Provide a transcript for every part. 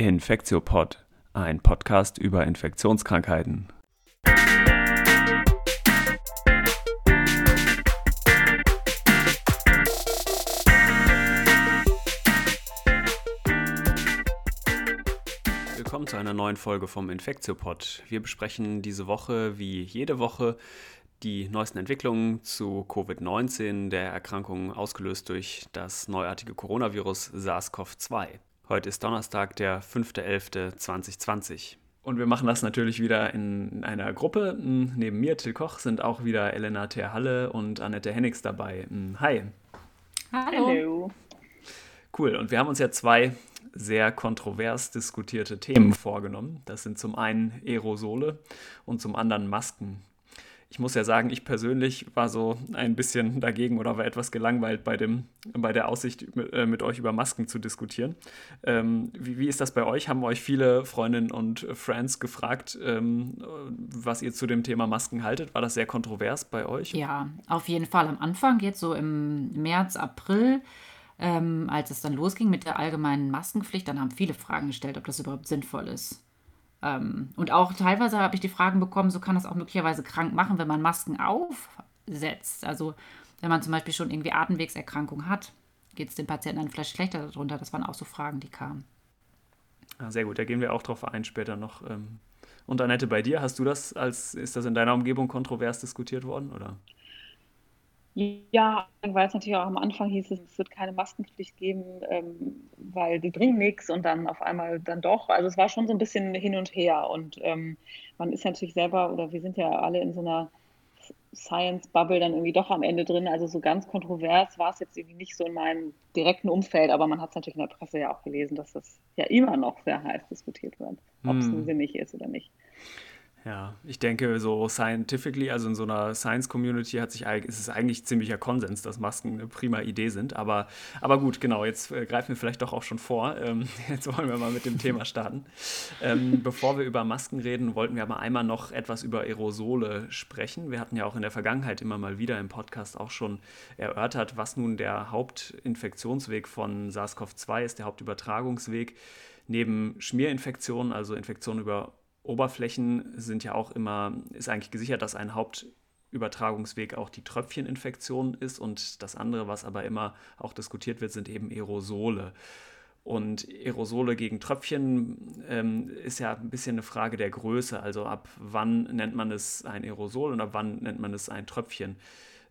Infektiopod, ein Podcast über Infektionskrankheiten. Willkommen zu einer neuen Folge vom Infektiopod. Wir besprechen diese Woche wie jede Woche die neuesten Entwicklungen zu Covid-19, der Erkrankung ausgelöst durch das neuartige Coronavirus SARS-CoV-2. Heute ist Donnerstag, der 5.11.2020. Und wir machen das natürlich wieder in einer Gruppe. Hm, neben mir, Till Koch, sind auch wieder Elena Terhalle und Annette Hennigs dabei. Hm, hi. Hallo. Hallo. Cool. Und wir haben uns ja zwei sehr kontrovers diskutierte Themen vorgenommen. Das sind zum einen Aerosole und zum anderen Masken ich muss ja sagen, ich persönlich war so ein bisschen dagegen oder war etwas gelangweilt bei, dem, bei der Aussicht, mit, äh, mit euch über Masken zu diskutieren. Ähm, wie, wie, ist das bei euch? Haben euch viele Freundinnen und Friends gefragt, ähm, was ihr zu dem Thema Masken haltet? War das sehr kontrovers bei euch? Ja, auf jeden Fall. Am Anfang, jetzt so im März, April, ähm, als es dann losging mit der allgemeinen Maskenpflicht, dann haben viele Fragen gestellt, ob das überhaupt sinnvoll ist. Ähm, und auch teilweise habe ich die Fragen bekommen, so kann es auch möglicherweise krank machen, wenn man Masken aufsetzt. Also wenn man zum Beispiel schon irgendwie Atemwegserkrankung hat, geht es dem Patienten dann vielleicht schlechter darunter. Das waren auch so Fragen, die kamen. Ah, sehr gut, da gehen wir auch drauf ein später noch. Ähm. Und Annette, bei dir, hast du das als, ist das in deiner Umgebung kontrovers diskutiert worden, oder? Ja, weil es natürlich auch am Anfang hieß, es wird keine Maskenpflicht geben, ähm, weil die bringen nichts und dann auf einmal dann doch. Also es war schon so ein bisschen hin und her und ähm, man ist natürlich selber oder wir sind ja alle in so einer Science-Bubble dann irgendwie doch am Ende drin. Also so ganz kontrovers war es jetzt irgendwie nicht so in meinem direkten Umfeld, aber man hat es natürlich in der Presse ja auch gelesen, dass das ja immer noch sehr heiß diskutiert wird, ob es hm. sinnig ist oder nicht. Ja, ich denke, so scientifically, also in so einer Science-Community hat sich, ist es eigentlich ziemlicher Konsens, dass Masken eine prima Idee sind. Aber, aber gut, genau, jetzt äh, greifen wir vielleicht doch auch schon vor. Ähm, jetzt wollen wir mal mit dem Thema starten. Ähm, bevor wir über Masken reden, wollten wir aber einmal noch etwas über Aerosole sprechen. Wir hatten ja auch in der Vergangenheit immer mal wieder im Podcast auch schon erörtert, was nun der Hauptinfektionsweg von SARS-CoV-2 ist, der Hauptübertragungsweg. Neben Schmierinfektionen, also Infektionen über Oberflächen sind ja auch immer, ist eigentlich gesichert, dass ein Hauptübertragungsweg auch die Tröpfcheninfektion ist und das andere, was aber immer auch diskutiert wird, sind eben Aerosole. Und Aerosole gegen Tröpfchen ähm, ist ja ein bisschen eine Frage der Größe. Also ab wann nennt man es ein Aerosol und ab wann nennt man es ein Tröpfchen.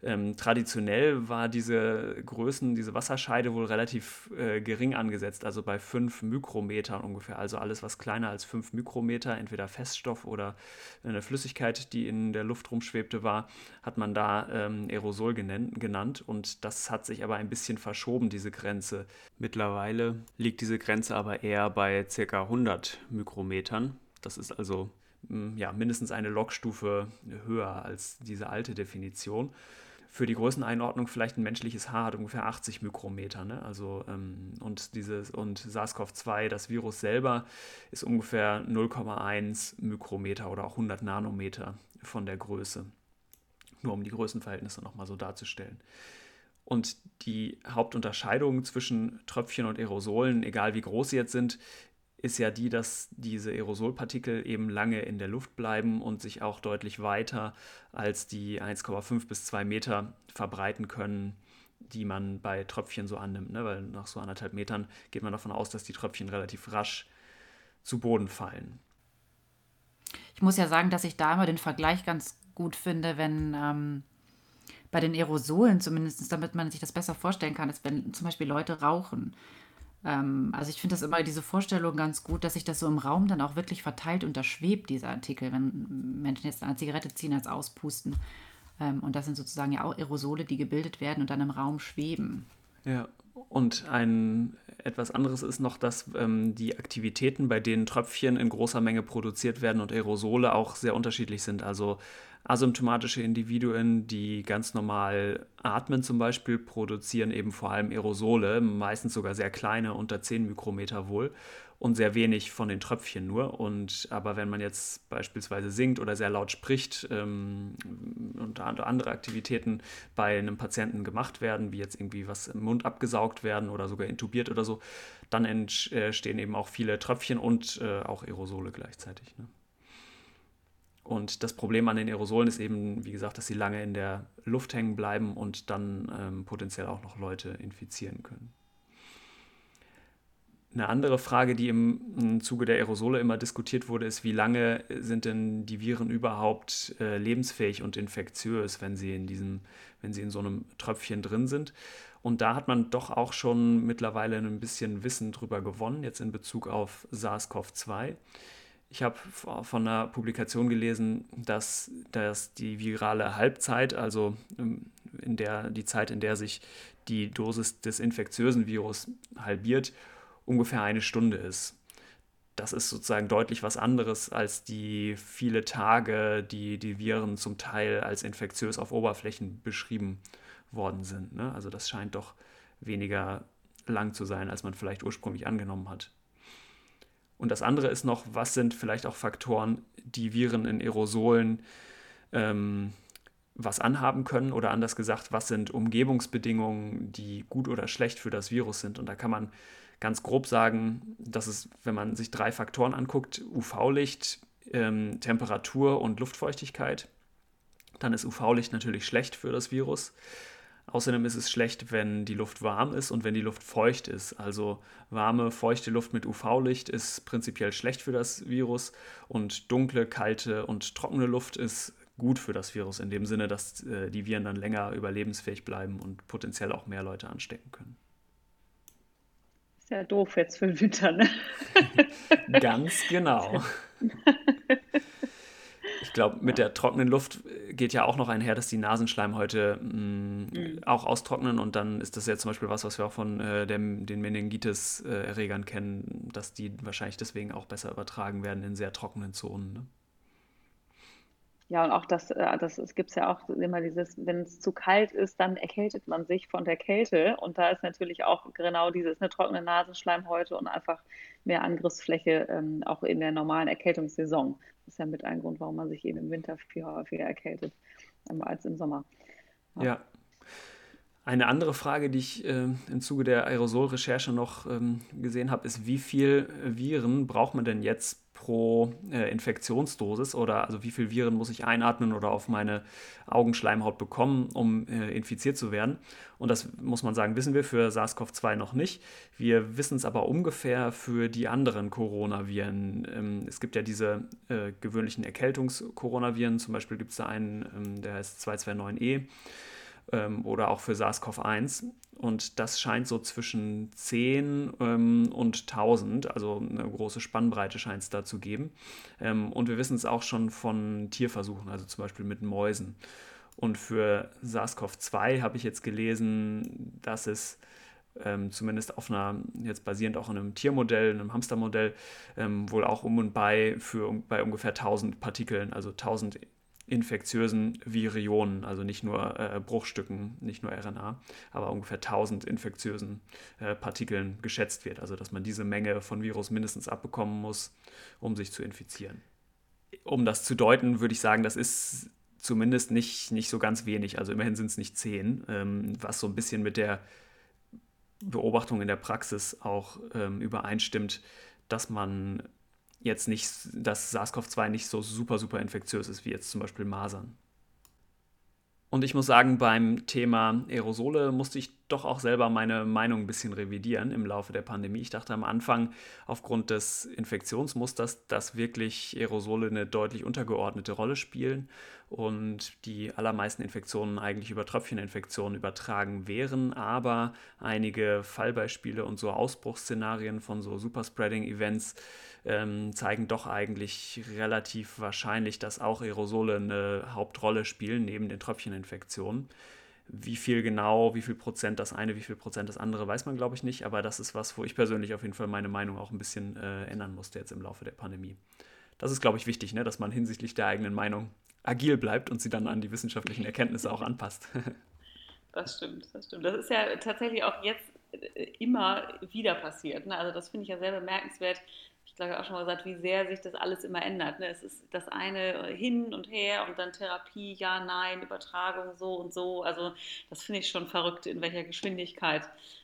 Ähm, traditionell war diese Größen, diese Wasserscheide wohl relativ äh, gering angesetzt, also bei 5 Mikrometern ungefähr. Also alles, was kleiner als 5 Mikrometer, entweder Feststoff oder eine Flüssigkeit, die in der Luft rumschwebte, war, hat man da ähm, Aerosol genannt. Und das hat sich aber ein bisschen verschoben, diese Grenze. Mittlerweile liegt diese Grenze aber eher bei ca. 100 Mikrometern. Das ist also ja, mindestens eine Logstufe höher als diese alte Definition für die Größeneinordnung vielleicht ein menschliches Haar hat ungefähr 80 Mikrometer. Ne? Also, ähm, und, dieses, und SARS-CoV-2, das Virus selber, ist ungefähr 0,1 Mikrometer oder auch 100 Nanometer von der Größe. Nur um die Größenverhältnisse nochmal so darzustellen. Und die Hauptunterscheidung zwischen Tröpfchen und Aerosolen, egal wie groß sie jetzt sind, ist ja die, dass diese Aerosolpartikel eben lange in der Luft bleiben und sich auch deutlich weiter als die 1,5 bis 2 Meter verbreiten können, die man bei Tröpfchen so annimmt. Ne? Weil nach so anderthalb Metern geht man davon aus, dass die Tröpfchen relativ rasch zu Boden fallen. Ich muss ja sagen, dass ich da immer den Vergleich ganz gut finde, wenn ähm, bei den Aerosolen zumindest, damit man sich das besser vorstellen kann, ist, wenn zum Beispiel Leute rauchen ähm, also ich finde das immer diese Vorstellung ganz gut, dass sich das so im Raum dann auch wirklich verteilt und da schwebt dieser Artikel, wenn Menschen jetzt eine Zigarette ziehen als auspusten. Ähm, und das sind sozusagen ja auch Aerosole, die gebildet werden und dann im Raum schweben. Ja, und ein etwas anderes ist noch, dass ähm, die Aktivitäten, bei denen Tröpfchen in großer Menge produziert werden und Aerosole auch sehr unterschiedlich sind. Also asymptomatische Individuen, die ganz normal atmen zum Beispiel, produzieren eben vor allem Aerosole, meistens sogar sehr kleine, unter 10 Mikrometer wohl und sehr wenig von den Tröpfchen nur. Und aber wenn man jetzt beispielsweise singt oder sehr laut spricht ähm, und andere Aktivitäten bei einem Patienten gemacht werden, wie jetzt irgendwie was im Mund abgesaugt werden oder sogar intubiert oder so, dann entstehen eben auch viele Tröpfchen und äh, auch Aerosole gleichzeitig. Ne? Und das Problem an den Aerosolen ist eben, wie gesagt, dass sie lange in der Luft hängen bleiben und dann ähm, potenziell auch noch Leute infizieren können. Eine andere Frage, die im, Zuge der Aerosole immer diskutiert wurde, ist, wie lange sind denn die Viren überhaupt äh, lebensfähig und infektiös, wenn sie in diesem, wenn sie in so einem Tröpfchen drin sind. Und da hat man doch auch schon mittlerweile ein bisschen Wissen drüber gewonnen, jetzt in Bezug auf SARS-CoV-2. Ich habe von einer Publikation gelesen, dass, dass die virale Halbzeit, also ähm, in der, die Zeit, in der sich die Dosis des infektiösen Virus halbiert, ungefähr eine Stunde ist. Das ist sozusagen deutlich was anderes als die viele Tage, die die Viren zum Teil als infektiös auf Oberflächen beschrieben worden sind. Ne? Also das scheint doch weniger lang zu sein, als man vielleicht ursprünglich angenommen hat. Und das andere ist noch, was sind vielleicht auch Faktoren, die Viren in Aerosolen ähm, was anhaben können oder anders gesagt, was sind Umgebungsbedingungen, die gut oder schlecht für das Virus sind. Und da kann man ganz grob sagen, dass es, wenn man sich drei Faktoren anguckt, UV-Licht, ähm, Temperatur und Luftfeuchtigkeit, dann ist UV-Licht natürlich schlecht für das Virus. Außerdem ist es schlecht, wenn die Luft warm ist und wenn die Luft feucht ist. Also warme, feuchte Luft mit UV-Licht ist prinzipiell schlecht für das Virus und dunkle, kalte und trockene Luft ist gut für das Virus in dem Sinne, dass äh, die Viren dann länger überlebensfähig bleiben und potenziell auch mehr Leute anstecken können. Ist ja doof jetzt für den Winter, ne? Ganz genau. Ich glaube, mit der trockenen Luft geht ja auch noch einher, dass die Nasenschleimhäute mh, mm, mhm. auch austrocknen und dann ist das ja zum Beispiel was, was wir auch von äh, dem, den Meningitis-Erregern kennen, dass die wahrscheinlich deswegen auch besser übertragen werden in sehr trockenen Zonen. Ne? Ja, und auch das, äh, das es gibt ja auch immer dieses, wenn es zu kalt ist, dann erkältet man sich von der Kälte. Und da ist natürlich auch genau dieses eine trockene Nasenschleimhäute und einfach mehr Angriffsfläche ähm, auch in der normalen Erkältungssaison. Das ist ja mit ein Grund, warum man sich eben im Winter viel häufiger erkältet ähm, als im Sommer. Ja. ja. Eine andere Frage, die ich äh, im Zuge der Aerosolrecherche noch ähm, gesehen habe, ist, wie viel Viren braucht man denn jetzt pro äh, Infektionsdosis oder also wie viel Viren muss ich einatmen oder auf meine Augenschleimhaut bekommen, um äh, infiziert zu werden. Und das muss man sagen, wissen wir für SARS-CoV-2 noch nicht. Wir wissen es aber ungefähr für die anderen Coronaviren. Ähm, es gibt ja diese äh, gewöhnlichen Erkältungs-Coronaviren, zum Beispiel gibt es da einen, ähm, der heißt 229E ähm, oder auch für SARS-CoV-1. Und das scheint so zwischen 10 ähm, und 1000, also eine große Spannbreite scheint es da zu geben. Ähm, und wir wissen es auch schon von Tierversuchen, also zum Beispiel mit Mäusen. Und für SARS-CoV-2 habe ich jetzt gelesen, dass es ähm, zumindest auf einer, jetzt basierend auch in einem Tiermodell, einem Hamstermodell, ähm, wohl auch um und bei für bei ungefähr 1000 Partikeln, also 1000 infektiösen Virionen, also nicht nur äh, Bruchstücken, nicht nur RNA, aber ungefähr 1000 infektiösen äh, Partikeln geschätzt wird. Also dass man diese Menge von Virus mindestens abbekommen muss, um sich zu infizieren. Um das zu deuten, würde ich sagen, das ist zumindest nicht, nicht so ganz wenig. Also immerhin sind es nicht zehn, ähm, was so ein bisschen mit der Beobachtung in der Praxis auch ähm, übereinstimmt, dass man jetzt nicht, dass SARS-CoV-2 nicht so super, super infektiös ist wie jetzt zum Beispiel Masern. Und ich muss sagen, beim Thema Aerosole musste ich doch auch selber meine Meinung ein bisschen revidieren im Laufe der Pandemie. Ich dachte am Anfang aufgrund des Infektionsmusters, dass wirklich Aerosole eine deutlich untergeordnete Rolle spielen und die allermeisten Infektionen eigentlich über Tröpfcheninfektionen übertragen wären, aber einige Fallbeispiele und so Ausbruchsszenarien von so Superspreading-Events ähm, zeigen doch eigentlich relativ wahrscheinlich, dass auch Aerosole eine Hauptrolle spielen neben den Tröpfcheninfektionen. Wie viel genau, wie viel Prozent das eine, wie viel Prozent das andere, weiß man, glaube ich, nicht. Aber das ist was, wo ich persönlich auf jeden Fall meine Meinung auch ein bisschen äh, ändern musste jetzt im Laufe der Pandemie. Das ist, glaube ich, wichtig, ne? dass man hinsichtlich der eigenen Meinung agil bleibt und sie dann an die wissenschaftlichen Erkenntnisse auch anpasst. Das stimmt, das stimmt. Das ist ja tatsächlich auch jetzt äh, immer wieder passiert. Ne? Also das finde ich ja sehr bemerkenswert, glaube ich, auch schon mal gesagt, wie sehr sich das alles immer ändert. Ne? Es ist das eine hin und her und dann Therapie, ja, nein, Übertragung so und so. Also das finde ich schon verrückt, in welcher Geschwindigkeit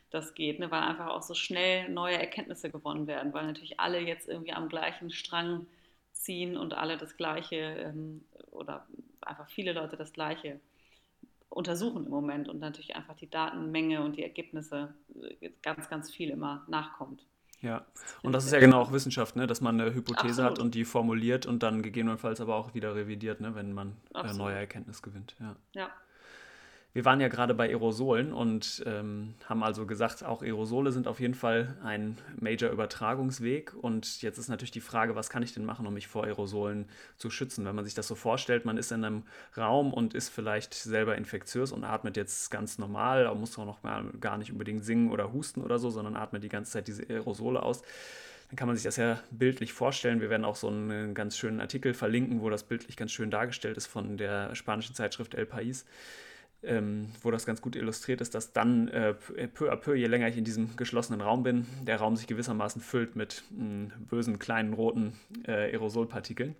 das geht, ne? weil einfach auch so schnell neue Erkenntnisse gewonnen werden, weil natürlich alle jetzt irgendwie am gleichen Strang ziehen und alle das Gleiche ähm, oder einfach viele Leute das Gleiche untersuchen im Moment und natürlich einfach die Datenmenge und die Ergebnisse äh, ganz, ganz viel immer nachkommt. Ja, und das ist ja genau auch Wissenschaft, ne? dass man eine Hypothese Absolut. hat und die formuliert und dann gegebenenfalls aber auch wieder revidiert, ne? wenn man äh, neue Erkenntnis gewinnt. Ja. ja. Wir waren ja gerade bei Aerosolen und ähm, haben also gesagt, auch Aerosole sind auf jeden Fall ein Major-Übertragungsweg. Und jetzt ist natürlich die Frage, was kann ich denn machen, um mich vor Aerosolen zu schützen? Wenn man sich das so vorstellt, man ist in einem Raum und ist vielleicht selber infektiös und atmet jetzt ganz normal, muss auch noch gar nicht unbedingt singen oder husten oder so, sondern atmet die ganze Zeit diese Aerosole aus dann kann man sich das ja bildlich vorstellen. Wir werden auch so einen ganz schönen Artikel verlinken, wo das bildlich ganz schön dargestellt ist von der spanischen Zeitschrift El País ähm, wo das ganz gut illustriert ist, dass dann äh, peu à peu, je länger ich in diesem geschlossenen Raum bin, der Raum sich gewissermaßen füllt mit mh, bösen kleinen roten äh, Aerosolpartikeln.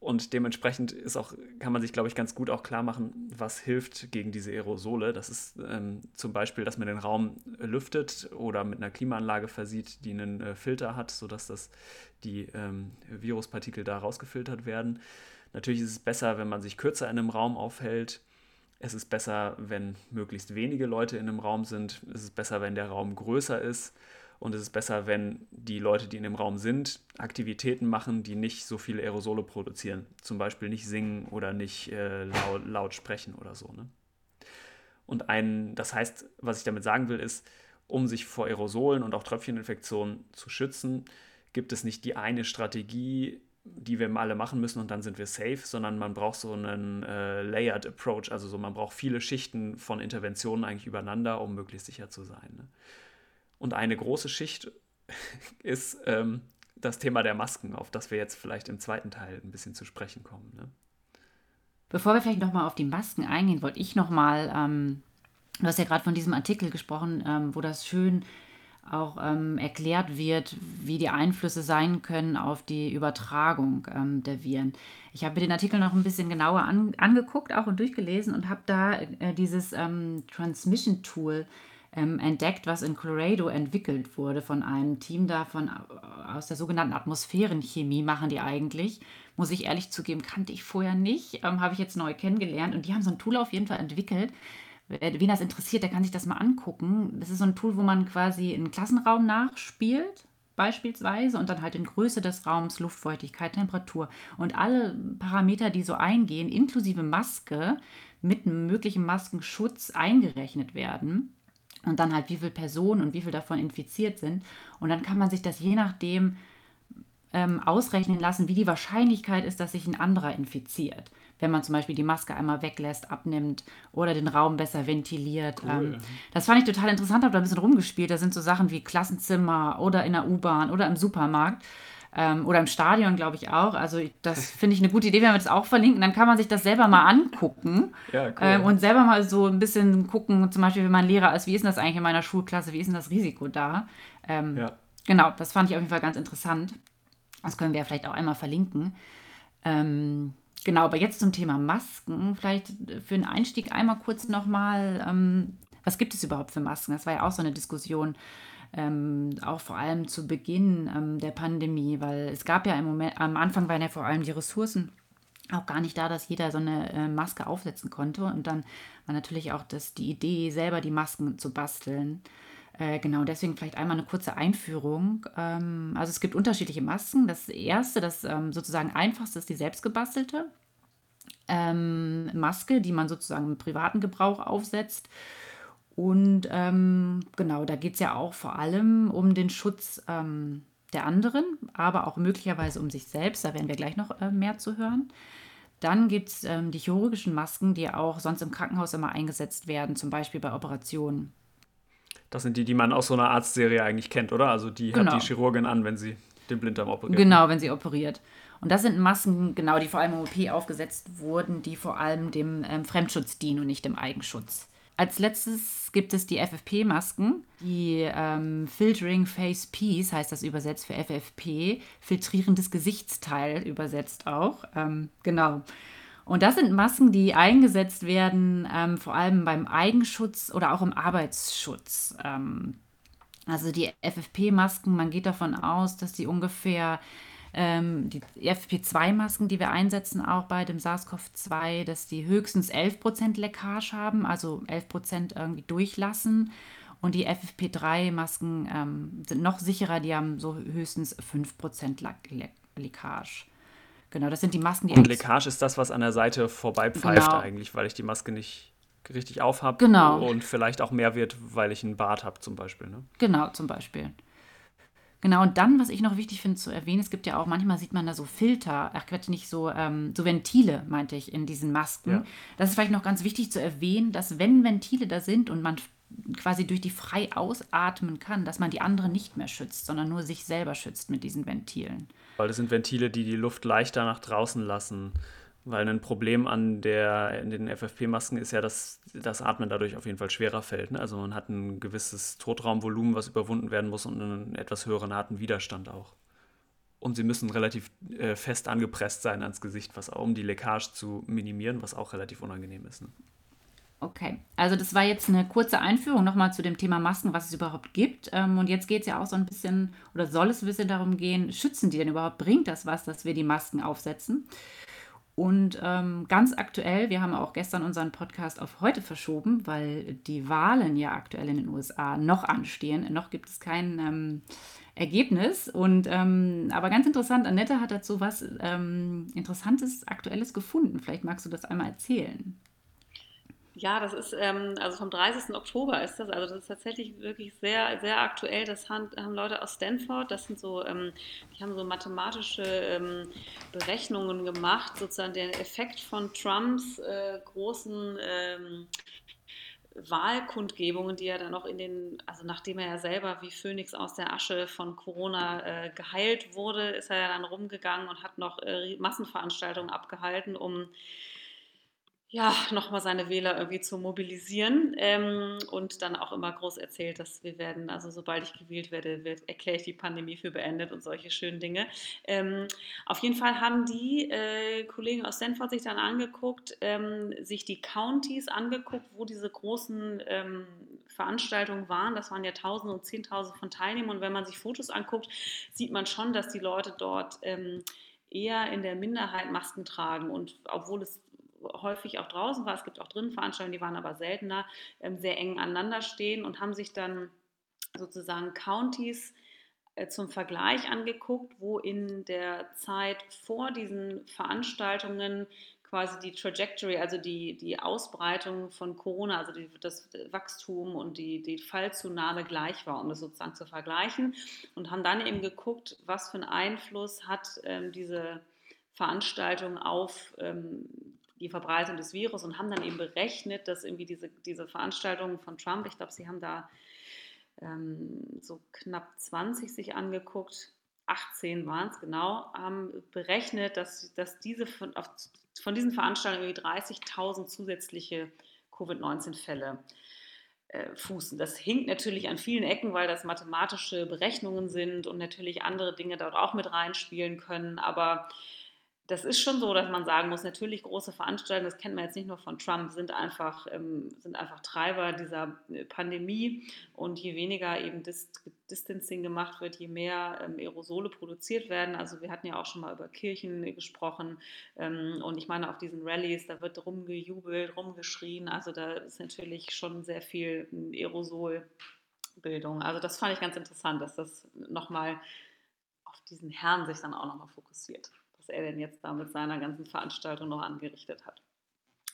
Und dementsprechend ist auch, kann man sich, glaube ich, ganz gut auch klar machen, was hilft gegen diese Aerosole. Das ist ähm, zum Beispiel, dass man den Raum lüftet oder mit einer Klimaanlage versieht, die einen äh, Filter hat, sodass das, die ähm, Viruspartikel da rausgefiltert werden. Natürlich ist es besser, wenn man sich kürzer in einem Raum aufhält es ist besser, wenn möglichst wenige Leute in einem Raum sind. Es ist besser, wenn der Raum größer ist. Und es ist besser, wenn die Leute, die in dem Raum sind, Aktivitäten machen, die nicht so viele Aerosole produzieren. Zum Beispiel nicht singen oder nicht äh, laut, laut, sprechen oder so. Ne? Und ein, das heißt, was ich damit sagen will, ist, um sich vor Aerosolen und auch Tröpfcheninfektionen zu schützen, gibt es nicht die eine Strategie, die wir alle machen müssen und dann sind wir safe, sondern man braucht so einen äh, layered approach, also so man braucht viele Schichten von Interventionen eigentlich übereinander, um möglichst sicher zu sein. Ne? Und eine große Schicht ist ähm, das Thema der Masken, auf das wir jetzt vielleicht im zweiten Teil ein bisschen zu sprechen kommen. Ne? Bevor wir vielleicht nochmal auf die Masken eingehen, wollte ich nochmal, ähm, du hast ja gerade von diesem Artikel gesprochen, ähm, wo das schön auch ähm, erklärt wird, wie die Einflüsse sein können auf die Übertragung ähm, der Viren. Ich habe mir den Artikel noch ein bisschen genauer an, angeguckt, auch und durchgelesen und habe da äh, dieses ähm, Transmission Tool ähm, entdeckt, was in Colorado entwickelt wurde von einem Team da von, äh, aus der sogenannten Atmosphärenchemie, machen die eigentlich. Muss ich ehrlich zugeben, kannte ich vorher nicht, ähm, habe ich jetzt neu kennengelernt und die haben so ein Tool auf jeden Fall entwickelt, wen das interessiert, der kann sich das mal angucken. Das ist so ein Tool, wo man quasi einen Klassenraum nachspielt, beispielsweise, und dann halt in Größe des Raums, Luftfeuchtigkeit, Temperatur und alle Parameter, die so eingehen, inklusive Maske, mit einem möglichen Maskenschutz eingerechnet werden. Und dann halt, wie viele Personen und wie viele davon infiziert sind. Und dann kann man sich das je nachdem ähm, ausrechnen lassen, wie die Wahrscheinlichkeit ist, dass sich ein anderer infiziert wenn man zum Beispiel die Maske einmal weglässt, abnimmt oder den Raum besser ventiliert. Cool. Ähm, das fand ich total interessant, habe da ein bisschen rumgespielt. Da sind so Sachen wie Klassenzimmer oder in der U-Bahn oder im Supermarkt. Ähm, oder im Stadion, glaube ich auch. Also das finde ich eine gute Idee, wenn wir das auch verlinken. Dann kann man sich das selber mal angucken ja, cool. ähm, und selber mal so ein bisschen gucken, zum Beispiel, wenn man Lehrer ist, wie ist denn das eigentlich in meiner Schulklasse, wie ist denn das Risiko da? Ähm, ja. Genau, das fand ich auf jeden Fall ganz interessant. Das können wir ja vielleicht auch einmal verlinken. Ähm, Genau, aber jetzt zum Thema Masken. Vielleicht für den Einstieg einmal kurz nochmal, ähm, was gibt es überhaupt für Masken? Das war ja auch so eine Diskussion, ähm, auch vor allem zu Beginn ähm, der Pandemie, weil es gab ja im Moment, am Anfang waren ja vor allem die Ressourcen auch gar nicht da, dass jeder so eine äh, Maske aufsetzen konnte. Und dann war natürlich auch das, die Idee, selber die Masken zu basteln. Äh, genau, deswegen vielleicht einmal eine kurze Einführung. Ähm, also es gibt unterschiedliche Masken. Das erste, das ähm, sozusagen einfachste, ist die selbstgebastelte ähm, Maske, die man sozusagen im privaten Gebrauch aufsetzt. Und genau, da geht es ja auch vor allem um den Schutz der anderen, aber auch möglicherweise um sich selbst. Da werden wir gleich noch äh, mehr zu hören. Dann gibt es die chirurgischen Masken, die auch sonst im Krankenhaus immer eingesetzt werden, zum Beispiel bei Operationen. Das sind die, die man aus so einer Arztserie eigentlich kennt, oder? Also die genau. hat die Chirurgin an, wenn sie den Blinddarm operiert. Genau, wenn sie operiert. Und das sind Masken, genau, die vor allem im OP aufgesetzt wurden, die vor allem dem ähm, Fremdschutz dienen und nicht dem Eigenschutz. Als letztes gibt es die FFP-Masken, die ähm, Filtering Face Piece heißt das übersetzt für FFP, filtrierendes Gesichtsteil übersetzt auch. Ähm, genau. Und das sind Masken, die eingesetzt werden, ähm, vor allem beim Eigenschutz oder auch im Arbeitsschutz. Ähm, also die FFP-Masken, man geht davon aus, dass die ungefähr ähm, die FFP2-Masken, die wir einsetzen, auch bei dem SARS-CoV-2, dass die höchstens 11% Leckage haben, also 11% irgendwie durchlassen. Und die FFP3-Masken ähm, sind noch sicherer, die haben so höchstens 5% Leckage. Genau, das sind die Masken, die. Und Leckage ist das, was an der Seite vorbeipfeift genau. eigentlich, weil ich die Maske nicht richtig aufhab. Genau. Und vielleicht auch mehr wird, weil ich einen Bart habe, zum Beispiel. Ne? Genau, zum Beispiel. Genau, und dann, was ich noch wichtig finde zu erwähnen, es gibt ja auch, manchmal sieht man da so Filter, ach Quatsch, nicht so, ähm, so Ventile, meinte ich, in diesen Masken. Ja. Das ist vielleicht noch ganz wichtig zu erwähnen, dass wenn Ventile da sind und man quasi durch die frei ausatmen kann, dass man die anderen nicht mehr schützt, sondern nur sich selber schützt mit diesen Ventilen. Weil das sind Ventile, die die Luft leichter nach draußen lassen. Weil ein Problem an der, den FFP-Masken ist ja, dass das Atmen dadurch auf jeden Fall schwerer fällt. Ne? Also man hat ein gewisses Totraumvolumen, was überwunden werden muss und einen etwas höheren Atemwiderstand auch. Und sie müssen relativ äh, fest angepresst sein ans Gesicht, was auch, um die Leckage zu minimieren, was auch relativ unangenehm ist. Ne? Okay, also das war jetzt eine kurze Einführung nochmal zu dem Thema Masken, was es überhaupt gibt. Ähm, und jetzt geht es ja auch so ein bisschen, oder soll es ein bisschen darum gehen, schützen die denn überhaupt? Bringt das was, dass wir die Masken aufsetzen? Und ähm, ganz aktuell, wir haben auch gestern unseren Podcast auf heute verschoben, weil die Wahlen ja aktuell in den USA noch anstehen. Noch gibt es kein ähm, Ergebnis. Und ähm, aber ganz interessant, Annette hat dazu was ähm, Interessantes, Aktuelles gefunden. Vielleicht magst du das einmal erzählen. Ja, das ist, ähm, also vom 30. Oktober ist das, also das ist tatsächlich wirklich sehr, sehr aktuell. Das haben, haben Leute aus Stanford, das sind so, ähm, die haben so mathematische ähm, Berechnungen gemacht, sozusagen den Effekt von Trumps äh, großen ähm, Wahlkundgebungen, die er dann noch in den, also nachdem er ja selber wie Phönix aus der Asche von Corona äh, geheilt wurde, ist er ja dann rumgegangen und hat noch äh, Massenveranstaltungen abgehalten, um ja, nochmal seine Wähler irgendwie zu mobilisieren ähm, und dann auch immer groß erzählt, dass wir werden, also sobald ich gewählt werde, wird, erkläre ich die Pandemie für beendet und solche schönen Dinge. Ähm, auf jeden Fall haben die äh, Kollegen aus Stanford sich dann angeguckt, ähm, sich die Counties angeguckt, wo diese großen ähm, Veranstaltungen waren. Das waren ja Tausende und Zehntausende von Teilnehmern und wenn man sich Fotos anguckt, sieht man schon, dass die Leute dort ähm, eher in der Minderheit Masken tragen und obwohl es häufig auch draußen war, es gibt auch drinnen Veranstaltungen, die waren aber seltener, ähm, sehr eng aneinander stehen und haben sich dann sozusagen Counties äh, zum Vergleich angeguckt, wo in der Zeit vor diesen Veranstaltungen quasi die Trajectory, also die, die Ausbreitung von Corona, also die, das Wachstum und die, die Fallzunahme gleich war, um das sozusagen zu vergleichen. Und haben dann eben geguckt, was für einen Einfluss hat ähm, diese Veranstaltung auf ähm, die Verbreitung des Virus und haben dann eben berechnet, dass irgendwie diese, diese Veranstaltungen von Trump, ich glaube, sie haben da ähm, so knapp 20 sich angeguckt, 18 waren es genau, haben berechnet, dass, dass diese von, auf, von diesen Veranstaltungen irgendwie 30.000 zusätzliche Covid-19-Fälle äh, fußen. Das hinkt natürlich an vielen Ecken, weil das mathematische Berechnungen sind und natürlich andere Dinge dort auch mit reinspielen können, aber das ist schon so, dass man sagen muss, natürlich große Veranstaltungen, das kennt man jetzt nicht nur von Trump, sind einfach, ähm, sind einfach Treiber dieser äh, Pandemie. Und je weniger eben Dist Distancing gemacht wird, je mehr ähm, Aerosole produziert werden. Also wir hatten ja auch schon mal über Kirchen gesprochen. Ähm, und ich meine, auf diesen Rallyes, da wird rumgejubelt, rumgeschrien. Also da ist natürlich schon sehr viel ähm, Aerosolbildung. Also das fand ich ganz interessant, dass das nochmal auf diesen Herrn sich dann auch nochmal fokussiert er denn jetzt da mit seiner ganzen Veranstaltung noch angerichtet hat.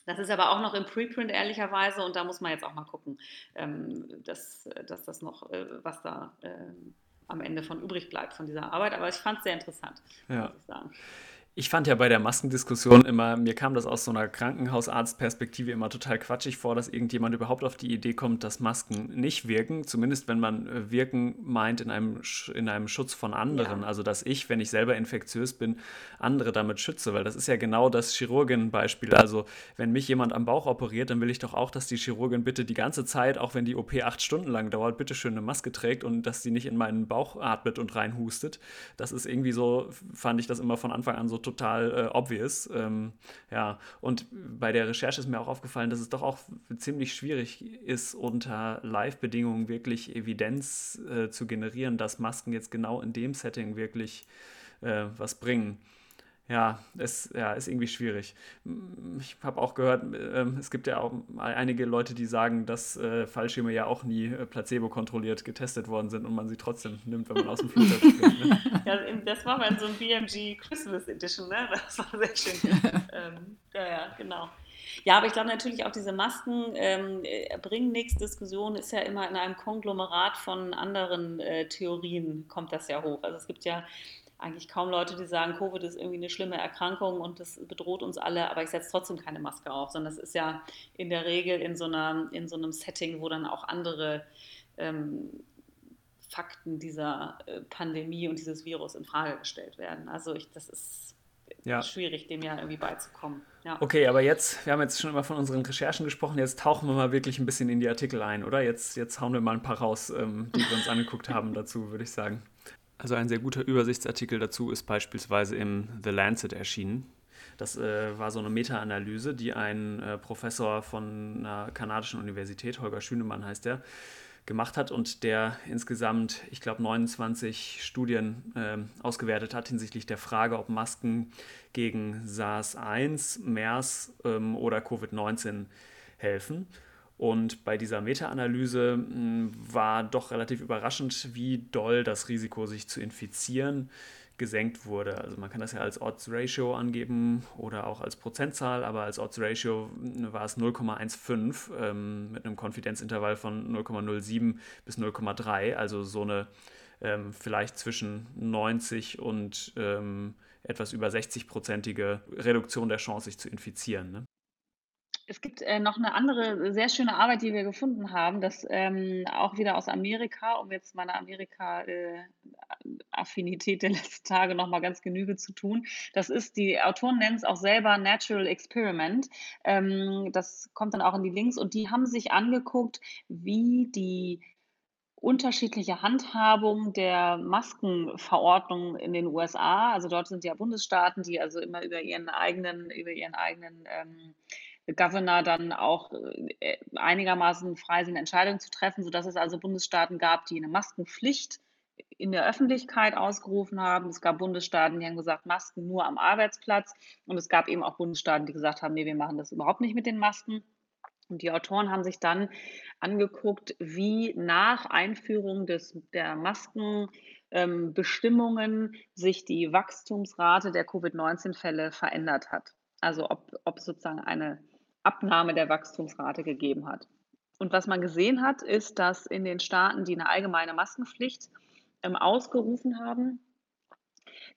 Das ist aber auch noch im Preprint ehrlicherweise und da muss man jetzt auch mal gucken, ähm, dass, dass das noch, äh, was da ähm, am Ende von übrig bleibt von dieser Arbeit. Aber ich fand es sehr interessant, ja. muss ich sagen. Ich fand ja bei der Maskendiskussion immer, mir kam das aus so einer Krankenhausarztperspektive immer total quatschig vor, dass irgendjemand überhaupt auf die Idee kommt, dass Masken nicht wirken. Zumindest wenn man äh, wirken meint in einem, in einem Schutz von anderen. Ja. Also dass ich, wenn ich selber infektiös bin, andere damit schütze. Weil das ist ja genau das Chirurgenbeispiel. Also wenn mich jemand am Bauch operiert, dann will ich doch auch, dass die Chirurgin bitte die ganze Zeit, auch wenn die OP acht Stunden lang dauert, bitte schön eine Maske trägt und dass sie nicht in meinen Bauch atmet und reinhustet. Das ist irgendwie so, fand ich das immer von Anfang an so total äh, obvious. Ähm, ja, und bei der Recherche ist mir auch aufgefallen, dass es doch auch ziemlich schwierig ist, unter Live-Bedingungen wirklich Evidenz äh, zu generieren, dass Masken jetzt genau in dem Setting wirklich äh, was bringen. Ja, es ja, ist irgendwie schwierig. Ich habe auch gehört, äh, es gibt ja auch einige Leute, die sagen, dass äh, Fallschirme ja auch nie äh, placebo-kontrolliert getestet worden sind und man sie trotzdem nimmt, wenn man aus dem Flugzeug springt. Ne? Ja, das war mal so ein BMG Christmas Edition, ne? Das war sehr schön. ähm, ja, ja, genau. Ja, aber ich glaube natürlich auch diese Masken ähm, äh, bringen nichts. Diskussion ist ja immer in einem Konglomerat von anderen äh, Theorien kommt das ja hoch. Also es gibt ja eigentlich kaum Leute, die sagen, Covid ist irgendwie eine schlimme Erkrankung und das bedroht uns alle, aber ich setze trotzdem keine Maske auf, sondern das ist ja in der Regel in so, einer, in so einem Setting, wo dann auch andere ähm, Fakten dieser äh, Pandemie und dieses Virus in Frage gestellt werden. Also ich, das ist ja. schwierig, dem ja irgendwie beizukommen. Ja. Okay, aber jetzt, wir haben jetzt schon immer von unseren Recherchen gesprochen, jetzt tauchen wir mal wirklich ein bisschen in die Artikel ein, oder? Jetzt, jetzt hauen wir mal ein paar raus, ähm, die wir uns angeguckt haben dazu, würde ich sagen. Also ein sehr guter Übersichtsartikel dazu ist beispielsweise im The Lancet erschienen. Das äh, war so eine Meta-Analyse, die ein äh, Professor von einer kanadischen Universität, Holger Schünemann heißt der, gemacht hat und der insgesamt, ich glaube, 29 Studien äh, ausgewertet hat hinsichtlich der Frage, ob Masken gegen SARS-1, MERS ähm, oder Covid-19 helfen. Und bei dieser Meta-Analyse hm, war doch relativ überraschend, wie doll das Risiko, sich zu infizieren, gesenkt wurde. Also man kann das ja als Odds Ratio angeben oder auch als Prozentzahl, aber als Odds Ratio hm, war es 0,15 ähm, mit einem Konfidenzintervall von 0,07 bis 0,3, also so eine ähm, vielleicht zwischen 90 und ähm, etwas über 60-prozentige Reduktion der Chance, sich zu infizieren. Ne? Es gibt äh, noch eine andere sehr schöne Arbeit, die wir gefunden haben, das ähm, auch wieder aus Amerika, um jetzt meine Amerika-Affinität äh, der letzten Tage noch mal ganz Genüge zu tun. Das ist, die Autoren nennen es auch selber Natural Experiment. Ähm, das kommt dann auch in die Links und die haben sich angeguckt, wie die unterschiedliche Handhabung der Maskenverordnung in den USA. Also dort sind ja Bundesstaaten, die also immer über ihren eigenen, über ihren eigenen ähm, Governor dann auch äh, einigermaßen frei sind, Entscheidungen zu treffen, sodass es also Bundesstaaten gab, die eine Maskenpflicht in der Öffentlichkeit ausgerufen haben. Es gab Bundesstaaten, die haben gesagt, Masken nur am Arbeitsplatz. Und es gab eben auch Bundesstaaten, die gesagt haben, nee, wir machen das überhaupt nicht mit den Masken. Und die Autoren haben sich dann angeguckt, wie nach Einführung des, der Maskenbestimmungen ähm, sich die Wachstumsrate der Covid-19-Fälle verändert hat. Also ob, ob sozusagen eine Abnahme der Wachstumsrate gegeben hat. Und was man gesehen hat, ist, dass in den Staaten, die eine allgemeine Maskenpflicht ähm, ausgerufen haben,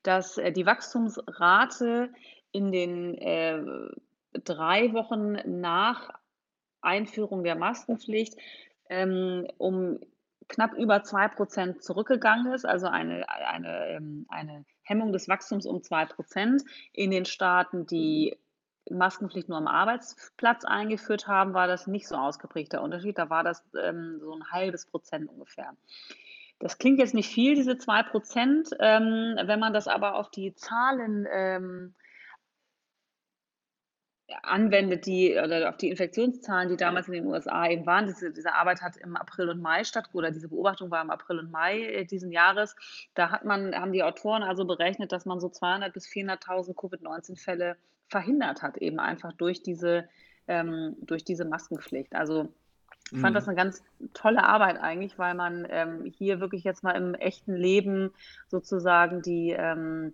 dass äh, die Wachstumsrate in den äh, drei Wochen nach Einführung der Maskenpflicht ähm, um knapp über 2% zurückgegangen ist, also eine, eine, ähm, eine Hemmung des Wachstums um 2%. In den Staaten, die Maskenpflicht nur am Arbeitsplatz eingeführt haben, war das nicht so ausgeprägter Unterschied. Da war das ähm, so ein halbes Prozent ungefähr. Das klingt jetzt nicht viel, diese zwei Prozent. Ähm, wenn man das aber auf die Zahlen ähm, anwendet, die oder auf die Infektionszahlen, die damals in den USA eben waren. Diese, diese Arbeit hat im April und Mai statt oder diese Beobachtung war im April und Mai äh, diesen Jahres. Da hat man, haben die Autoren also berechnet, dass man so 200 bis 400.000 Covid-19-Fälle verhindert hat, eben einfach durch diese, ähm, durch diese Maskenpflicht. Also ich fand mhm. das eine ganz tolle Arbeit eigentlich, weil man ähm, hier wirklich jetzt mal im echten Leben sozusagen die ähm,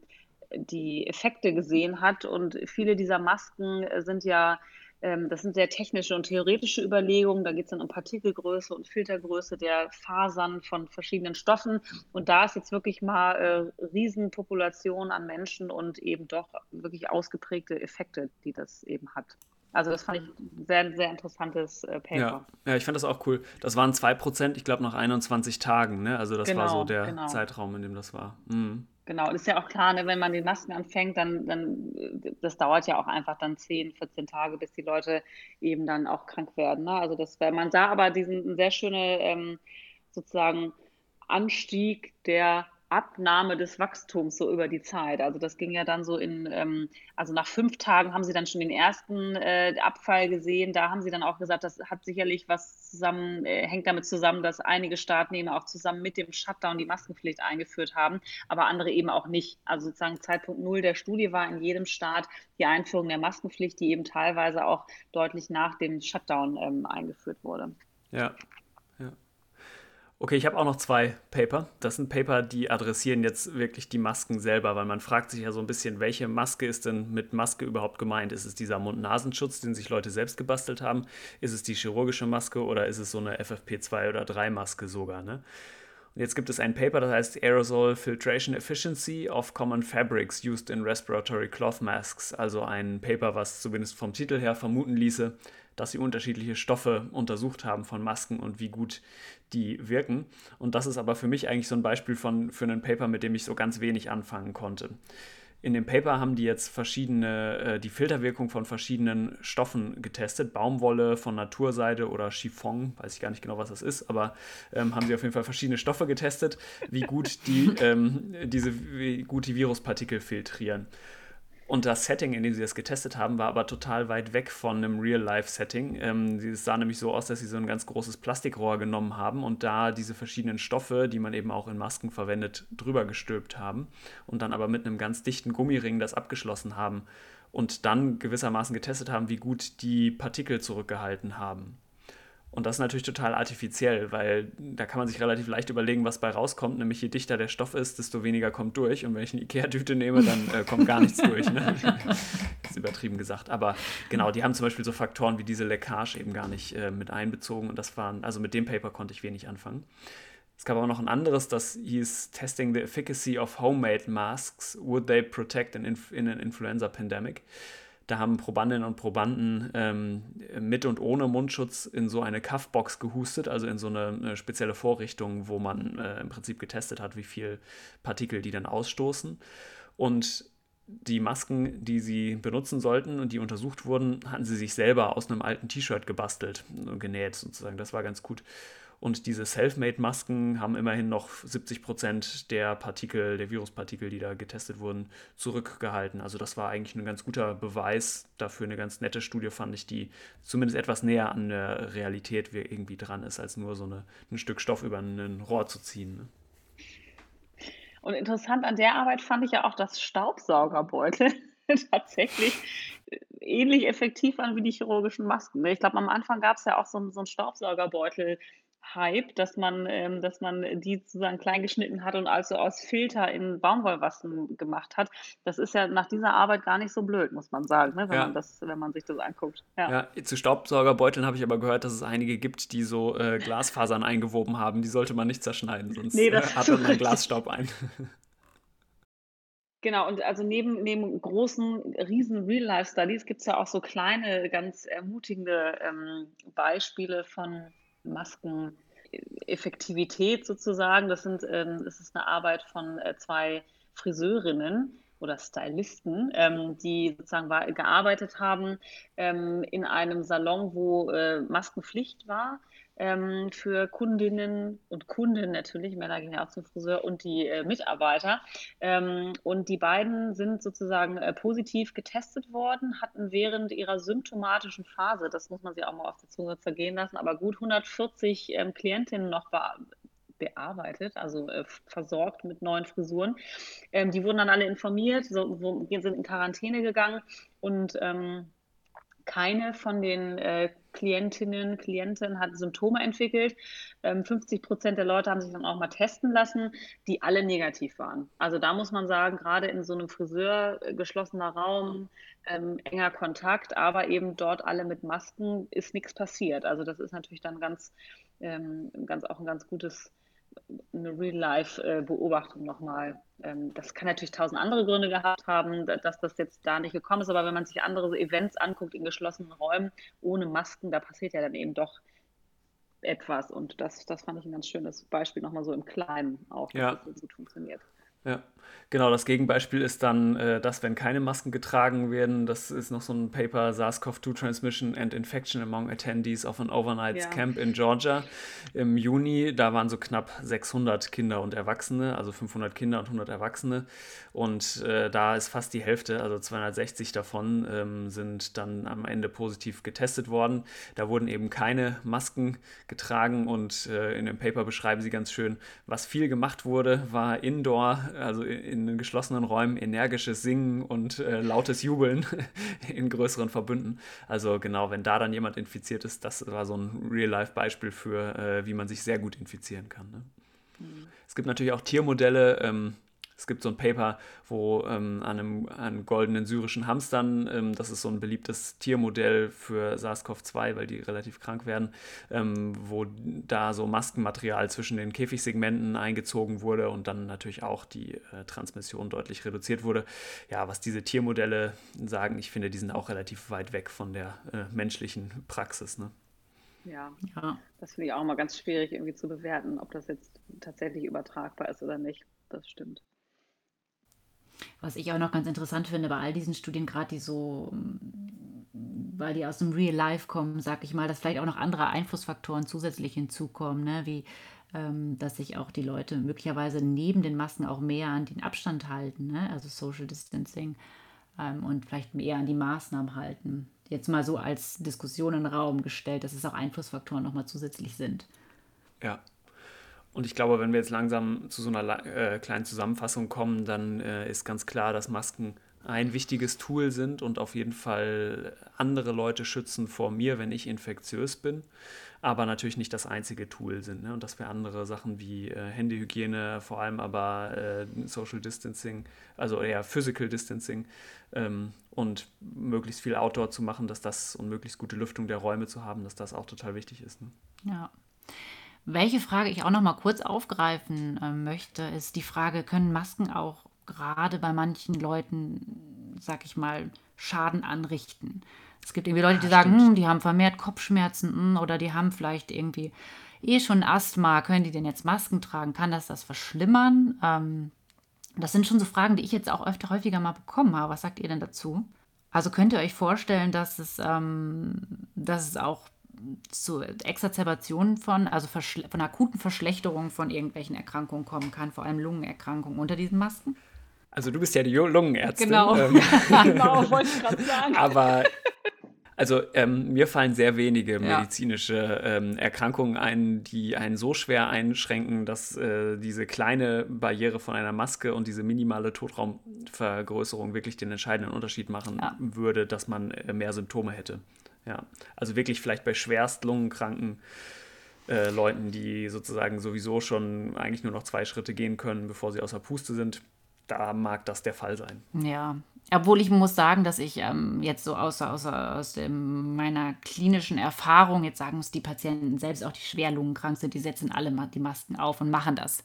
die Effekte gesehen hat. Und viele dieser Masken äh, sind ja, das sind sehr technische und theoretische Überlegungen. Da geht es dann um Partikelgröße und Filtergröße der Fasern von verschiedenen Stoffen. Und da ist jetzt wirklich mal äh, Riesenpopulation an Menschen und eben doch wirklich ausgeprägte Effekte, die das eben hat. Also das fand ich ein sehr, sehr interessantes äh, Paper. Ja. ja, ich fand das auch cool. Das waren 2%, ich glaube, nach 21 Tagen. Ne? Also das genau, war so der genau. Zeitraum, in dem das war. Mhm. Genau, ist ja auch klar, ne, wenn man die Masken anfängt, dann, dann, das dauert ja auch einfach dann 10, 14 Tage, bis die Leute eben dann auch krank werden. Ne? Also das, man sah aber diesen sehr schöne ähm, sozusagen Anstieg der Abnahme des Wachstums so über die Zeit. Also das ging ja dann so in, ähm, also nach fünf Tagen haben sie dann schon den ersten äh, Abfall gesehen. Da haben sie dann auch gesagt, das hat sicherlich was zusammen, äh, hängt damit zusammen, dass einige Staaten eben auch zusammen mit dem Shutdown die Maskenpflicht eingeführt haben, aber andere eben auch nicht. Also sozusagen Zeitpunkt Null der Studie war in jedem Staat die Einführung der Maskenpflicht, die eben teilweise auch deutlich nach dem Shutdown ähm, eingeführt wurde. Ja, Okay, ich habe auch noch zwei Paper. Das sind Paper, die adressieren jetzt wirklich die Masken selber, weil man fragt sich ja so ein bisschen, welche Maske ist denn mit Maske überhaupt gemeint? Ist es dieser Mund-Nasenschutz, den sich Leute selbst gebastelt haben? Ist es die chirurgische Maske oder ist es so eine FFP2 oder 3 Maske sogar? Ne? Und jetzt gibt es ein Paper, das heißt Aerosol Filtration Efficiency of Common Fabrics Used in Respiratory Cloth Masks. Also ein Paper, was zumindest vom Titel her vermuten ließe, dass sie unterschiedliche Stoffe untersucht haben von Masken und wie gut die wirken. Und das ist aber für mich eigentlich so ein Beispiel von, für ein Paper, mit dem ich so ganz wenig anfangen konnte. In dem Paper haben die jetzt verschiedene, äh, die Filterwirkung von verschiedenen Stoffen getestet. Baumwolle von Naturseide oder Chiffon, weiß ich gar nicht genau, was das ist, aber ähm, haben sie auf jeden Fall verschiedene Stoffe getestet, wie gut die, ähm, diese, wie gut die Viruspartikel filtrieren. Und das Setting, in dem sie das getestet haben, war aber total weit weg von einem Real-Life-Setting. Ähm, es sah nämlich so aus, dass sie so ein ganz großes Plastikrohr genommen haben und da diese verschiedenen Stoffe, die man eben auch in Masken verwendet, drüber gestülpt haben und dann aber mit einem ganz dichten Gummiring das abgeschlossen haben und dann gewissermaßen getestet haben, wie gut die Partikel zurückgehalten haben. Und das ist natürlich total artifiziell, weil da kann man sich relativ leicht überlegen, was bei rauskommt. Nämlich je dichter der Stoff ist, desto weniger kommt durch. Und wenn ich eine Ikea-Tüte nehme, dann äh, kommt gar nichts durch. Ne? Das ist übertrieben gesagt. Aber genau, die haben zum Beispiel so Faktoren wie diese Leckage eben gar nicht äh, mit einbezogen. Und das waren, also mit dem Paper konnte ich wenig anfangen. Es gab auch noch ein anderes, das hieß Testing the Efficacy of Homemade Masks. Would they protect in, in an Influenza Pandemic? Da haben Probandinnen und Probanden ähm, mit und ohne Mundschutz in so eine Cuffbox gehustet, also in so eine, eine spezielle Vorrichtung, wo man äh, im Prinzip getestet hat, wie viel Partikel die dann ausstoßen. Und die Masken, die sie benutzen sollten und die untersucht wurden, hatten sie sich selber aus einem alten T-Shirt gebastelt, genäht sozusagen. Das war ganz gut. Und diese Selfmade-Masken haben immerhin noch 70 Prozent der Partikel, der Viruspartikel, die da getestet wurden, zurückgehalten. Also das war eigentlich ein ganz guter Beweis dafür, eine ganz nette Studie fand ich, die zumindest etwas näher an der Realität irgendwie dran ist, als nur so eine, ein Stück Stoff über ein Rohr zu ziehen. Ne? Und interessant an der Arbeit fand ich ja auch, dass Staubsaugerbeutel tatsächlich ähnlich effektiv waren wie die chirurgischen Masken. Ich glaube, am Anfang gab es ja auch so, so einen Staubsaugerbeutel, Hype, dass man, ähm, dass man die sozusagen klein geschnitten hat und also aus Filter in Baumwollwassen gemacht hat. Das ist ja nach dieser Arbeit gar nicht so blöd, muss man sagen, ne, wenn, ja. man, das, wenn man sich das anguckt. Ja, ja zu Staubsaugerbeuteln habe ich aber gehört, dass es einige gibt, die so äh, Glasfasern eingewoben haben. Die sollte man nicht zerschneiden, sonst nee, äh, atmet man Glasstaub ein. Genau, und also neben, neben großen, riesen Real-Life-Studies gibt es ja auch so kleine, ganz ermutigende ähm, Beispiele von Maskeneffektivität sozusagen. Das, sind, ähm, das ist eine Arbeit von äh, zwei Friseurinnen oder Stylisten, ähm, die sozusagen war, gearbeitet haben ähm, in einem Salon, wo äh, Maskenpflicht war ähm, für Kundinnen und Kunden natürlich, Männer gehen ja auch zum Friseur und die äh, Mitarbeiter. Ähm, und die beiden sind sozusagen äh, positiv getestet worden, hatten während ihrer symptomatischen Phase, das muss man sich auch mal auf der Zunge zergehen lassen, aber gut 140 ähm, Klientinnen noch be bearbeitet, also äh, versorgt mit neuen Frisuren. Ähm, die wurden dann alle informiert, so, wo, sind in Quarantäne gegangen und ähm, keine von den äh, Klientinnen, Klienten hat Symptome entwickelt. Ähm, 50 Prozent der Leute haben sich dann auch mal testen lassen, die alle negativ waren. Also da muss man sagen, gerade in so einem Friseur, äh, geschlossener Raum, ähm, enger Kontakt, aber eben dort alle mit Masken, ist nichts passiert. Also das ist natürlich dann ganz, ähm, ganz auch ein ganz gutes eine Real-Life-Beobachtung nochmal. Ähm, das kann natürlich tausend andere Gründe gehabt haben, dass das jetzt da nicht gekommen ist, aber wenn man sich andere Events anguckt in geschlossenen Räumen ohne Masken, da passiert ja dann eben doch etwas und das, das fand ich ein ganz schönes Beispiel nochmal so im Kleinen auch, dass ja. das so gut funktioniert. Ja. Genau, das Gegenbeispiel ist dann, äh, dass wenn keine Masken getragen werden, das ist noch so ein Paper, SARS-CoV-2 Transmission and Infection among Attendees of an Overnight ja. Camp in Georgia im Juni. Da waren so knapp 600 Kinder und Erwachsene, also 500 Kinder und 100 Erwachsene. Und äh, da ist fast die Hälfte, also 260 davon, ähm, sind dann am Ende positiv getestet worden. Da wurden eben keine Masken getragen und äh, in dem Paper beschreiben sie ganz schön, was viel gemacht wurde, war Indoor, also in in geschlossenen Räumen energisches Singen und äh, lautes Jubeln in größeren Verbünden. Also genau, wenn da dann jemand infiziert ist, das war so ein Real-Life-Beispiel für, äh, wie man sich sehr gut infizieren kann. Ne? Mhm. Es gibt natürlich auch Tiermodelle. Ähm, es gibt so ein Paper, wo ähm, an, einem, an goldenen syrischen Hamstern, ähm, das ist so ein beliebtes Tiermodell für SARS-CoV-2, weil die relativ krank werden, ähm, wo da so Maskenmaterial zwischen den Käfigsegmenten eingezogen wurde und dann natürlich auch die äh, Transmission deutlich reduziert wurde. Ja, was diese Tiermodelle sagen, ich finde, die sind auch relativ weit weg von der äh, menschlichen Praxis. Ne? Ja, ja, das finde ich auch mal ganz schwierig irgendwie zu bewerten, ob das jetzt tatsächlich übertragbar ist oder nicht. Das stimmt. Was ich auch noch ganz interessant finde bei all diesen Studien, gerade die so, weil die aus dem Real Life kommen, sag ich mal, dass vielleicht auch noch andere Einflussfaktoren zusätzlich hinzukommen, ne? wie ähm, dass sich auch die Leute möglicherweise neben den Masken auch mehr an den Abstand halten, ne? also Social Distancing ähm, und vielleicht mehr an die Maßnahmen halten. Jetzt mal so als Diskussion in den Raum gestellt, dass es auch Einflussfaktoren nochmal zusätzlich sind. Ja, und ich glaube, wenn wir jetzt langsam zu so einer äh, kleinen Zusammenfassung kommen, dann äh, ist ganz klar, dass Masken ein wichtiges Tool sind und auf jeden Fall andere Leute schützen vor mir, wenn ich infektiös bin, aber natürlich nicht das einzige Tool sind. Ne? Und dass wir andere Sachen wie äh, Handyhygiene, vor allem aber äh, Social Distancing, also eher Physical Distancing ähm, und möglichst viel Outdoor zu machen, dass das und möglichst gute Lüftung der Räume zu haben, dass das auch total wichtig ist. Ne? Ja. Welche Frage ich auch noch mal kurz aufgreifen äh, möchte, ist die Frage, können Masken auch gerade bei manchen Leuten, sag ich mal, Schaden anrichten? Es gibt irgendwie Leute, die ja, sagen, hm, die haben vermehrt Kopfschmerzen hm, oder die haben vielleicht irgendwie eh schon Asthma. Können die denn jetzt Masken tragen? Kann das das verschlimmern? Ähm, das sind schon so Fragen, die ich jetzt auch öfter häufiger mal bekommen habe. Was sagt ihr denn dazu? Also könnt ihr euch vorstellen, dass es, ähm, dass es auch zu Exacerbationen von, also von akuten Verschlechterungen von irgendwelchen Erkrankungen kommen kann, vor allem Lungenerkrankungen unter diesen Masken? Also du bist ja die Lungenärztin. Genau, ähm, genau wollte ich gerade sagen. Aber also ähm, mir fallen sehr wenige medizinische ähm, Erkrankungen ein, die einen so schwer einschränken, dass äh, diese kleine Barriere von einer Maske und diese minimale Totraumvergrößerung wirklich den entscheidenden Unterschied machen ja. würde, dass man äh, mehr Symptome hätte. Ja, also wirklich vielleicht bei schwerst lungenkranken äh, Leuten, die sozusagen sowieso schon eigentlich nur noch zwei Schritte gehen können, bevor sie außer Puste sind, da mag das der Fall sein. Ja, obwohl ich muss sagen, dass ich ähm, jetzt so außer, außer aus dem, meiner klinischen Erfahrung jetzt sagen muss, die Patienten selbst auch die schwer lungenkrank sind, die setzen alle die Masken auf und machen das.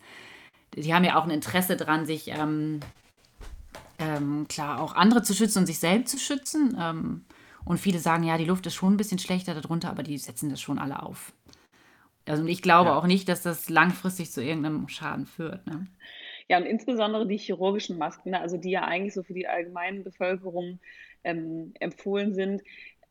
Die haben ja auch ein Interesse dran, sich ähm, ähm, klar auch andere zu schützen und sich selbst zu schützen. Ähm, und viele sagen, ja, die Luft ist schon ein bisschen schlechter darunter, aber die setzen das schon alle auf. Also ich glaube ja. auch nicht, dass das langfristig zu irgendeinem Schaden führt. Ne? Ja, und insbesondere die chirurgischen Masken, ne, also die ja eigentlich so für die allgemeine Bevölkerung ähm, empfohlen sind.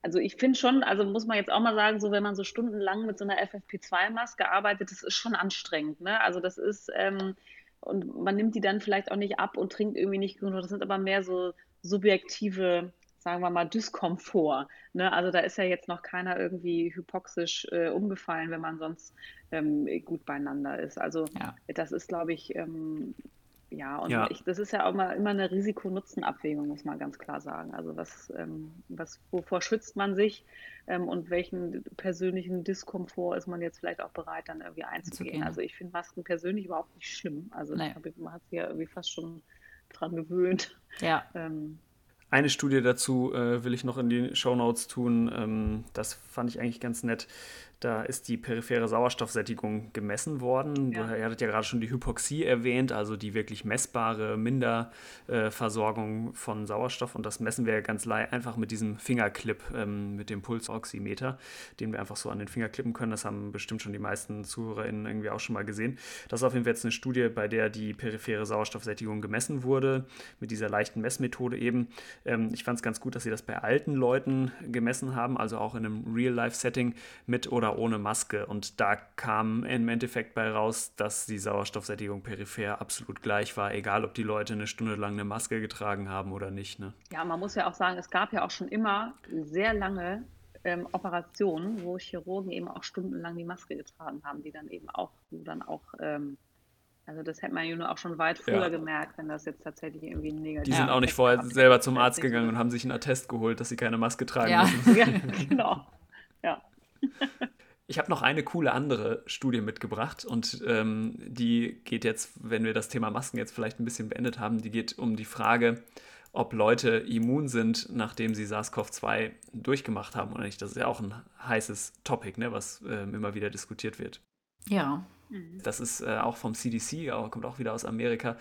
Also ich finde schon, also muss man jetzt auch mal sagen, so wenn man so stundenlang mit so einer FFP2-Maske arbeitet, das ist schon anstrengend. Ne? Also das ist, ähm, und man nimmt die dann vielleicht auch nicht ab und trinkt irgendwie nicht genug. Das sind aber mehr so subjektive sagen wir mal, Dyskomfort. Ne? Also da ist ja jetzt noch keiner irgendwie hypoxisch äh, umgefallen, wenn man sonst ähm, gut beieinander ist. Also ja. das ist, glaube ich, ähm, ja, und ja. Ich, das ist ja auch immer, immer eine Risiko-Nutzen-Abwägung, muss man ganz klar sagen. Also was, ähm, was, wovor schützt man sich ähm, und welchen persönlichen Diskomfort ist man jetzt vielleicht auch bereit, dann irgendwie einzugehen. Also ich finde Masken persönlich überhaupt nicht schlimm. Also naja. ich man hat sich ja irgendwie fast schon dran gewöhnt. Ja. Ähm, eine Studie dazu äh, will ich noch in die Show Notes tun. Ähm, das fand ich eigentlich ganz nett. Da ist die periphere Sauerstoffsättigung gemessen worden. Ja. Ihr hattet ja gerade schon die Hypoxie erwähnt, also die wirklich messbare Minderversorgung von Sauerstoff. Und das messen wir ganz einfach mit diesem Fingerclip, ähm, mit dem Pulsoximeter, den wir einfach so an den Finger klippen können. Das haben bestimmt schon die meisten ZuhörerInnen irgendwie auch schon mal gesehen. Das ist auf jeden Fall jetzt eine Studie, bei der die periphere Sauerstoffsättigung gemessen wurde, mit dieser leichten Messmethode eben. Ähm, ich fand es ganz gut, dass sie das bei alten Leuten gemessen haben, also auch in einem Real-Life-Setting mit oder ohne Maske. Und da kam im Endeffekt bei raus, dass die Sauerstoffsättigung peripher absolut gleich war, egal ob die Leute eine Stunde lang eine Maske getragen haben oder nicht. Ne? Ja, man muss ja auch sagen, es gab ja auch schon immer sehr lange ähm, Operationen, wo Chirurgen eben auch stundenlang die Maske getragen haben, die dann eben auch, dann auch ähm, also das hätte man ja nur auch schon weit früher ja. gemerkt, wenn das jetzt tatsächlich irgendwie ein negativ Die sind auch nicht vorher selber zum Arzt gegangen und haben sich einen Attest geholt, dass sie keine Maske tragen ja. müssen. ja, genau. Ja. Ich habe noch eine coole andere Studie mitgebracht und ähm, die geht jetzt, wenn wir das Thema Masken jetzt vielleicht ein bisschen beendet haben, die geht um die Frage, ob Leute immun sind, nachdem sie SARS-CoV-2 durchgemacht haben oder nicht. Das ist ja auch ein heißes Topic, ne, was ähm, immer wieder diskutiert wird. Ja. Mhm. Das ist äh, auch vom CDC, aber kommt auch wieder aus Amerika.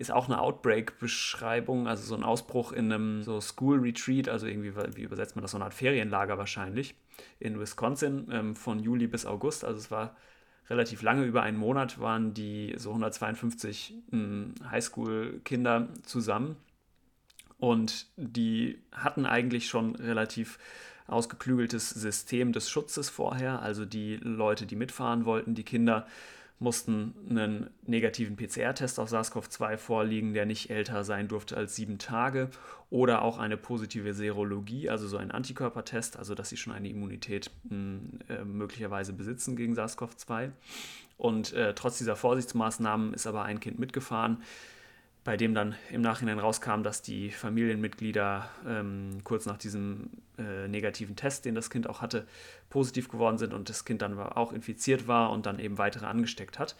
Ist auch eine Outbreak-Beschreibung, also so ein Ausbruch in einem so School Retreat, also irgendwie, wie übersetzt man das, so eine Art Ferienlager wahrscheinlich, in Wisconsin ähm, von Juli bis August. Also es war relativ lange, über einen Monat waren die so 152 hm, Highschool-Kinder zusammen. Und die hatten eigentlich schon relativ ausgeklügeltes System des Schutzes vorher. Also die Leute, die mitfahren wollten, die Kinder, mussten einen negativen PCR-Test auf SARS-CoV-2 vorliegen, der nicht älter sein durfte als sieben Tage oder auch eine positive Serologie, also so ein Antikörpertest, also dass sie schon eine Immunität mh, hm, äh, möglicherweise besitzen gegen SARS-CoV-2. Und äh, trotz dieser Vorsichtsmaßnahmen ist aber ein Kind mitgefahren, bei dem dann im Nachhinein rauskam, dass die Familienmitglieder ähm, kurz nach diesem äh, negativen Test, den das Kind auch hatte, positiv geworden sind und das Kind dann auch infiziert war und dann eben weitere angesteckt hat.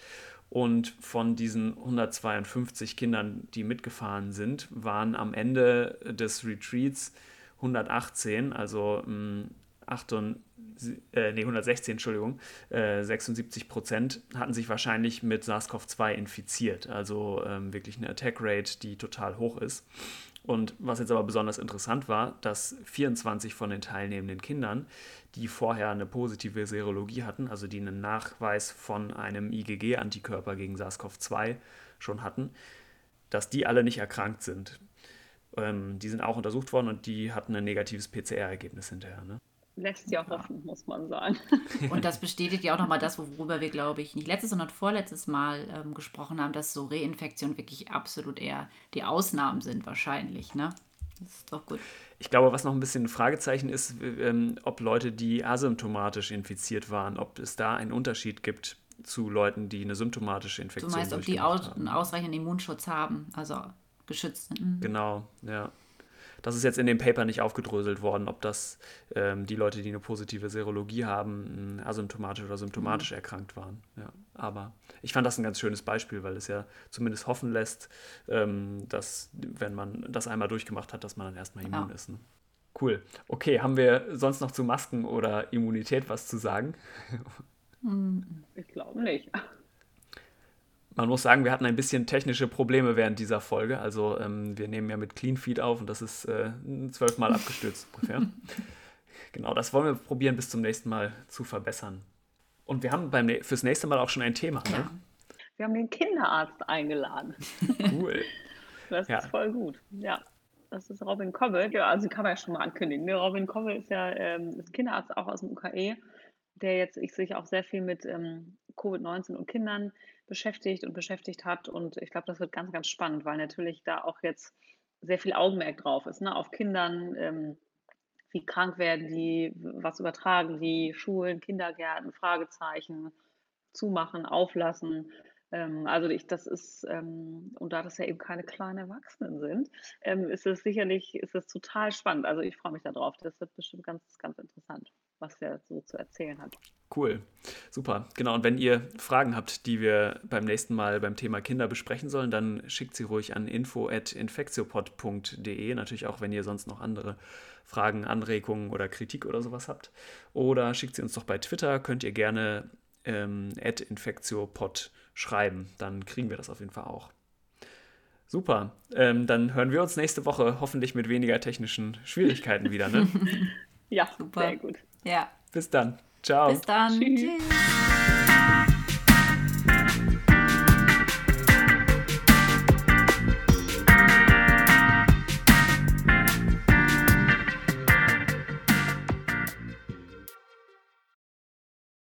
Und von diesen 152 Kindern, die mitgefahren sind, waren am Ende des Retreats 118, also mh, hm, 78, äh, nee, 116, Entschuldigung, äh, 76 Prozent hatten sich wahrscheinlich mit SARS-CoV-2 infiziert. Also ähm, wirklich eine Attack-Rate, die total hoch ist. Und was jetzt aber besonders interessant war, dass 24 von den teilnehmenden Kindern, die vorher eine positive Serologie hatten, also die einen Nachweis von einem IgG-Antikörper gegen SARS-CoV-2 schon hatten, dass die alle nicht erkrankt sind. Ähm, die sind auch untersucht worden und die hatten ein negatives PCR-Ergebnis hinterher. Ne? Lässt ja hoffen, muss man sagen. Und das bestätigt ja auch nochmal das, worüber wir, glaube ich, nicht letztes, sondern vorletztes Mal ähm, gesprochen haben, dass so Reinfektionen wirklich absolut eher die Ausnahmen sind, wahrscheinlich. Ne? Das ist doch gut. Ich glaube, was noch ein bisschen ein Fragezeichen ist, ähm, ob Leute, die asymptomatisch infiziert waren, ob es da einen Unterschied gibt zu Leuten, die eine symptomatische Infektion haben. Du meinst, ob die aus, einen ausreichenden Immunschutz haben, also geschützt sind. Mhm. Genau, ja. Das ist jetzt in dem Paper nicht aufgedröselt worden, ob das ähm, die Leute, die eine positive Serologie haben, asymptomatisch oder symptomatisch mhm. erkrankt waren. Ja, aber ich fand das ein ganz schönes Beispiel, weil es ja zumindest hoffen lässt, ähm, dass, wenn man das einmal durchgemacht hat, dass man dann erstmal immun ja. ist. Ne? Cool. Okay, haben wir sonst noch zu Masken oder Immunität was zu sagen? Ich glaube nicht. Man muss sagen, wir hatten ein bisschen technische Probleme während dieser Folge. Also ähm, wir nehmen ja mit Clean Feed auf und das ist äh, zwölfmal abgestürzt ungefähr. genau, das wollen wir probieren bis zum nächsten Mal zu verbessern. Und wir haben beim, fürs nächste Mal auch schon ein Thema. Ne? Ja. Wir haben den Kinderarzt eingeladen. Cool. das ja. ist voll gut. Ja. Das ist Robin Kobbe. Ja, also kann man ja schon mal ankündigen. Ne? Robin Kobbe ist ja ähm, ist Kinderarzt auch aus dem UKE, der jetzt ich, sich auch sehr viel mit ähm, Covid-19 und Kindern beschäftigt und beschäftigt hat. Und ich glaube, das wird ganz, ganz spannend, weil natürlich da auch jetzt sehr viel Augenmerk drauf ist, ne? auf Kindern. Ähm, wie krank werden die, was übertragen die, Schulen, Kindergärten, Fragezeichen, zumachen, auflassen. Ähm, also ich, das ist, ähm, und da das ja eben keine kleinen Erwachsenen sind, ähm, ist es sicherlich, ist es total spannend. Also ich freue mich darauf. Das wird bestimmt ganz, ganz interessant. Was er so zu erzählen hat. Cool, super. Genau, und wenn ihr Fragen habt, die wir beim nächsten Mal beim Thema Kinder besprechen sollen, dann schickt sie ruhig an info.infektiopod.de. Natürlich auch, wenn ihr sonst noch andere Fragen, Anregungen oder Kritik oder sowas habt. Oder schickt sie uns doch bei Twitter, könnt ihr gerne ähm, infektiopod schreiben. Dann kriegen wir das auf jeden Fall auch. Super, ähm, dann hören wir uns nächste Woche hoffentlich mit weniger technischen Schwierigkeiten wieder. Ne? ja, Super. sehr gut. Ja. Bis dann. Ciao. Bis dann. Tschüss. Tschüss.